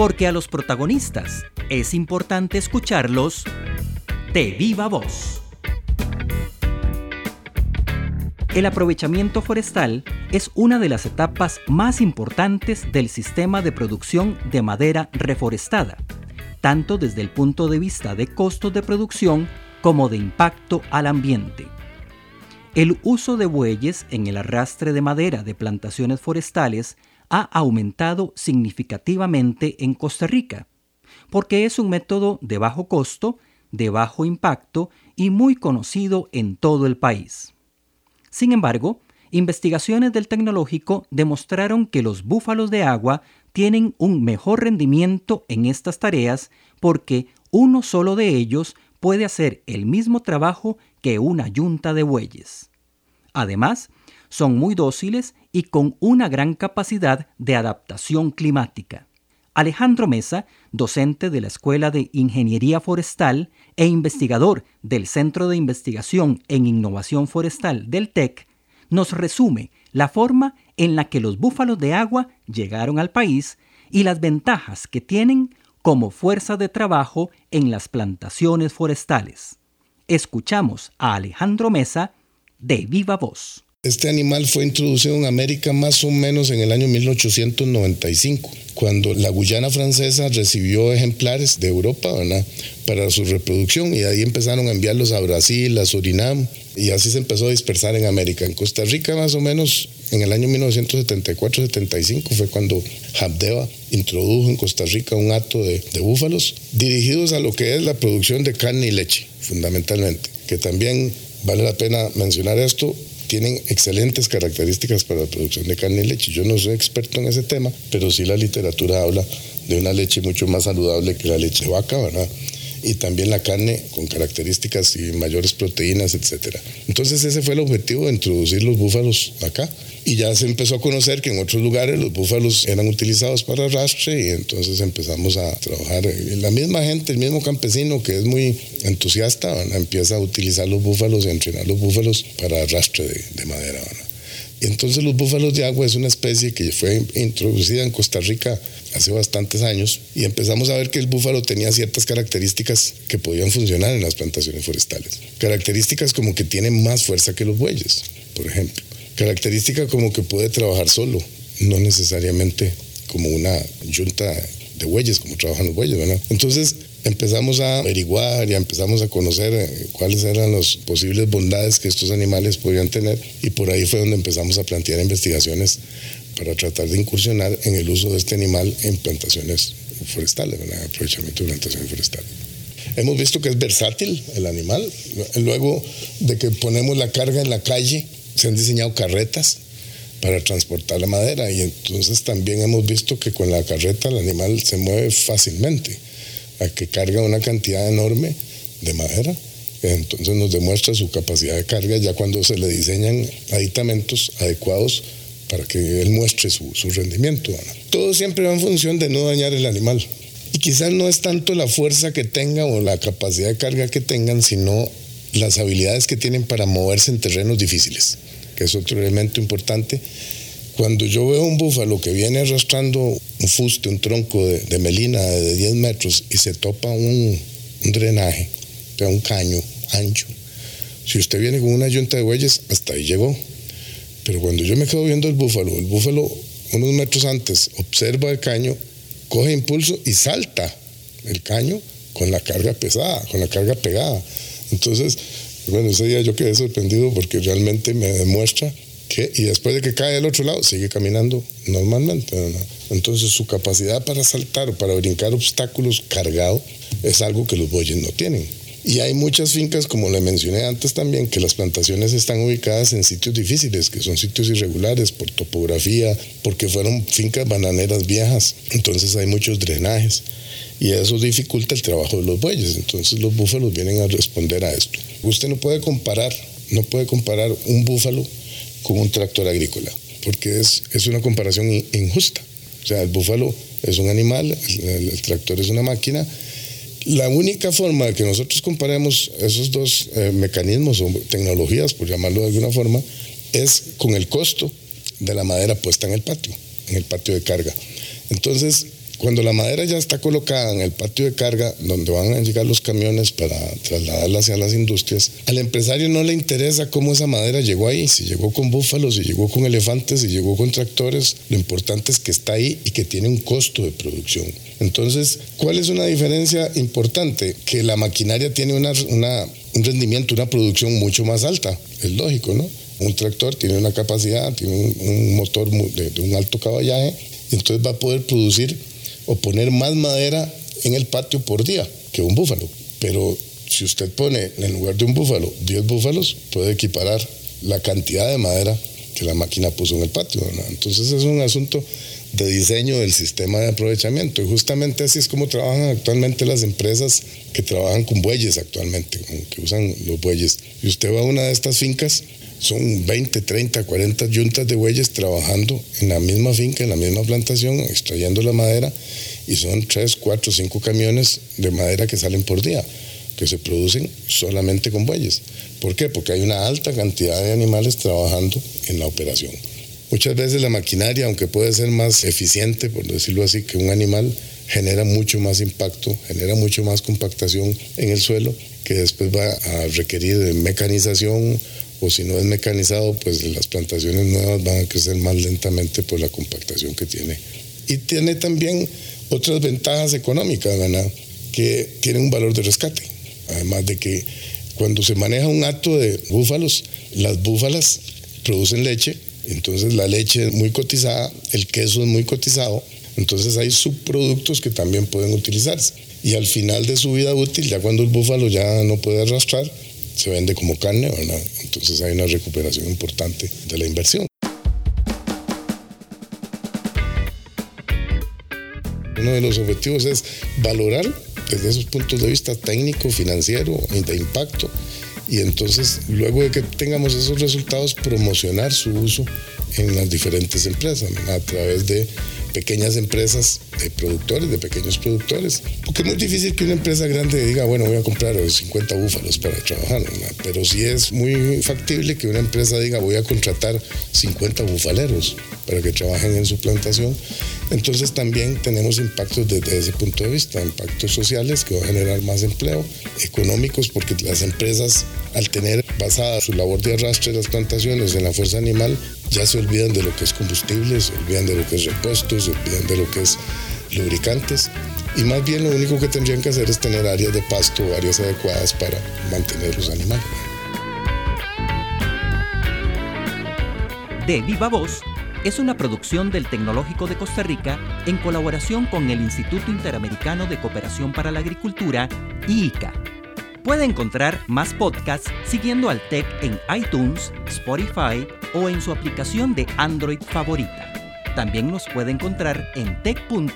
porque a los protagonistas es importante escucharlos de viva voz. El aprovechamiento forestal es una de las etapas más importantes del sistema de producción de madera reforestada, tanto desde el punto de vista de costos de producción como de impacto al ambiente. El uso de bueyes en el arrastre de madera de plantaciones forestales ha aumentado significativamente en Costa Rica, porque es un método de bajo costo, de bajo impacto y muy conocido en todo el país. Sin embargo, investigaciones del tecnológico demostraron que los búfalos de agua tienen un mejor rendimiento en estas tareas porque uno solo de ellos puede hacer el mismo trabajo que una yunta de bueyes. Además, son muy dóciles y con una gran capacidad de adaptación climática. Alejandro Mesa, docente de la Escuela de Ingeniería Forestal e investigador del Centro de Investigación en Innovación Forestal del TEC, nos resume la forma en la que los búfalos de agua llegaron al país y las ventajas que tienen como fuerza de trabajo en las plantaciones forestales. Escuchamos a Alejandro Mesa de Viva Voz. Este animal fue introducido en América más o menos en el año 1895, cuando la Guyana francesa recibió ejemplares de Europa para su reproducción y ahí empezaron a enviarlos a Brasil, a Surinam y así se empezó a dispersar en América. En Costa Rica más o menos en el año 1974-75 fue cuando Habdeba introdujo en Costa Rica un hato de, de búfalos dirigidos a lo que es la producción de carne y leche, fundamentalmente, que también vale la pena mencionar esto, tienen excelentes características para la producción de carne y leche. Yo no soy experto en ese tema, pero sí la literatura habla de una leche mucho más saludable que la leche de vaca, ¿verdad? Y también la carne con características y mayores proteínas, etcétera. Entonces ese fue el objetivo de introducir los búfalos acá. Y ya se empezó a conocer que en otros lugares los búfalos eran utilizados para arrastre y entonces empezamos a trabajar. La misma gente, el mismo campesino que es muy entusiasta, empieza a utilizar los búfalos y a entrenar los búfalos para arrastre de, madera. Entonces los búfalos de agua es una especie que fue introducida en Costa Rica hace bastantes años y empezamos a ver que el búfalo tenía ciertas características que podían funcionar en las plantaciones forestales. Características como que tiene más fuerza que los bueyes, por ejemplo. Característica como que puede trabajar solo, no necesariamente como una yunta de bueyes, como trabajan los bueyes, ¿verdad? Entonces empezamos a averiguar y empezamos a conocer eh, cuáles eran las posibles bondades que estos animales podían tener y por ahí fue donde empezamos a plantear investigaciones para tratar de incursionar en el uso de este animal en plantaciones forestales, en aprovechamiento de plantaciones forestales. Hemos visto que es versátil el animal. Luego de que ponemos la carga en la calle, se han diseñado carretas para transportar la madera y entonces también hemos visto que con la carreta el animal se mueve fácilmente, a que carga una cantidad enorme de madera. Entonces nos demuestra su capacidad de carga ya cuando se le diseñan aditamentos adecuados para que él muestre su, rendimiento. Todo siempre va en función de no dañar el animal. Y quizás no es tanto la fuerza que tenga o la capacidad de carga que tengan, sino las habilidades que tienen para moverse en terrenos difíciles, que es otro elemento importante. Cuando yo veo un búfalo que viene arrastrando un fuste, un tronco de, melina de 10 metros y se topa un, drenaje, un caño ancho, si usted viene con una yunta de bueyes, hasta ahí llegó pero cuando yo me quedo viendo el búfalo, el búfalo unos metros antes observa el caño, coge impulso y salta el caño con la carga pesada, con la carga pegada. Entonces, bueno, ese día yo quedé sorprendido porque realmente me demuestra y después de que cae del otro lado, sigue caminando normalmente. Entonces, su capacidad para saltar o para brincar obstáculos cargado es algo que los bueyes no tienen. Y hay muchas fincas, como le mencioné antes también, que las plantaciones están ubicadas en sitios difíciles, que son sitios irregulares por topografía, porque fueron fincas bananeras viejas. Entonces hay muchos drenajes y eso dificulta el trabajo de los bueyes. Entonces los búfalos vienen a responder a esto. Usted no puede comparar, no puede comparar un búfalo con un tractor agrícola, porque es, es una comparación injusta. O sea, el búfalo es un animal, el tractor es una máquina la única forma de que nosotros comparemos esos dos eh, mecanismos o tecnologías, por llamarlo de alguna forma, es con el costo de la madera puesta en el patio, en el patio de carga. Entonces, Cuando la madera ya está colocada en el patio de carga, donde van a llegar los camiones para trasladarla hacia las industrias, al empresario no le interesa cómo esa madera llegó ahí, si llegó con búfalos, si llegó con elefantes, si llegó con tractores, lo importante es que está ahí y que tiene un costo de producción. Entonces, ¿cuál es una diferencia importante? Que la maquinaria tiene una, un rendimiento, una producción mucho más alta, es lógico, ¿no? Un tractor tiene una capacidad, tiene un, motor de, de un alto caballaje, entonces va a poder producir o poner más madera en el patio por día que un búfalo. Pero si usted pone en lugar de un búfalo 10 búfalos, puede equiparar la cantidad de madera que la máquina puso en el patio. Entonces es un asunto de diseño del sistema de aprovechamiento. Y justamente así es como trabajan actualmente las empresas que trabajan con bueyes actualmente, que usan los bueyes. Y usted va a una de estas fincas, son 20, 30, 40 yuntas de bueyes trabajando en la misma finca, en la misma plantación, extrayendo la madera y son 3, 4, 5 camiones de madera que salen por día, que se producen solamente con bueyes. ¿Por qué? Porque hay una alta cantidad de animales trabajando en la operación. Muchas veces la maquinaria, aunque puede ser más eficiente, por decirlo así, que un animal, genera mucho más impacto, genera mucho más compactación en el suelo, que después va a requerir mecanización o si no es mecanizado, pues las plantaciones nuevas van a crecer más lentamente por la compactación que tiene. Y tiene también otras ventajas económicas, ¿verdad? que tienen un valor de rescate. Además de que cuando se maneja un acto de búfalos, las búfalas producen leche, entonces la leche es muy cotizada, el queso es muy cotizado, entonces hay subproductos que también pueden utilizarse. Y al final de su vida útil, ya cuando el búfalo ya no puede arrastrar, se vende como carne. Entonces hay una recuperación importante de la inversión. Uno de los objetivos es valorar desde esos puntos de vista técnico, financiero y de impacto. Y entonces, luego de que tengamos esos resultados, promocionar su uso en las diferentes empresas, a través de pequeñas empresas de productores, de pequeños productores. Porque es muy difícil que una empresa grande diga, bueno, voy a comprar 50 búfalos para trabajar, pero sí es muy factible que una empresa diga, voy a contratar 50 bufaleros para que trabajen en su plantación. Entonces también tenemos impactos desde ese punto de vista, impactos sociales que va a generar más empleo, económicos, porque las empresas al tener basada su labor de arrastre de las plantaciones en la fuerza animal, ya se olvidan de lo que es combustible, se olvidan de lo que es repuestos, se olvidan de lo que es lubricantes. Y más bien lo único que tendrían que hacer es tener áreas de pasto, áreas adecuadas para mantener los animales. De Viva Voz es una producción del Tecnológico de Costa Rica en colaboración con el Instituto Interamericano de Cooperación para la Agricultura, IICA. Puede encontrar más podcasts siguiendo al TEC en iTunes, Spotify o en su aplicación de Android favorita. También nos puede encontrar en tech.ac.cr.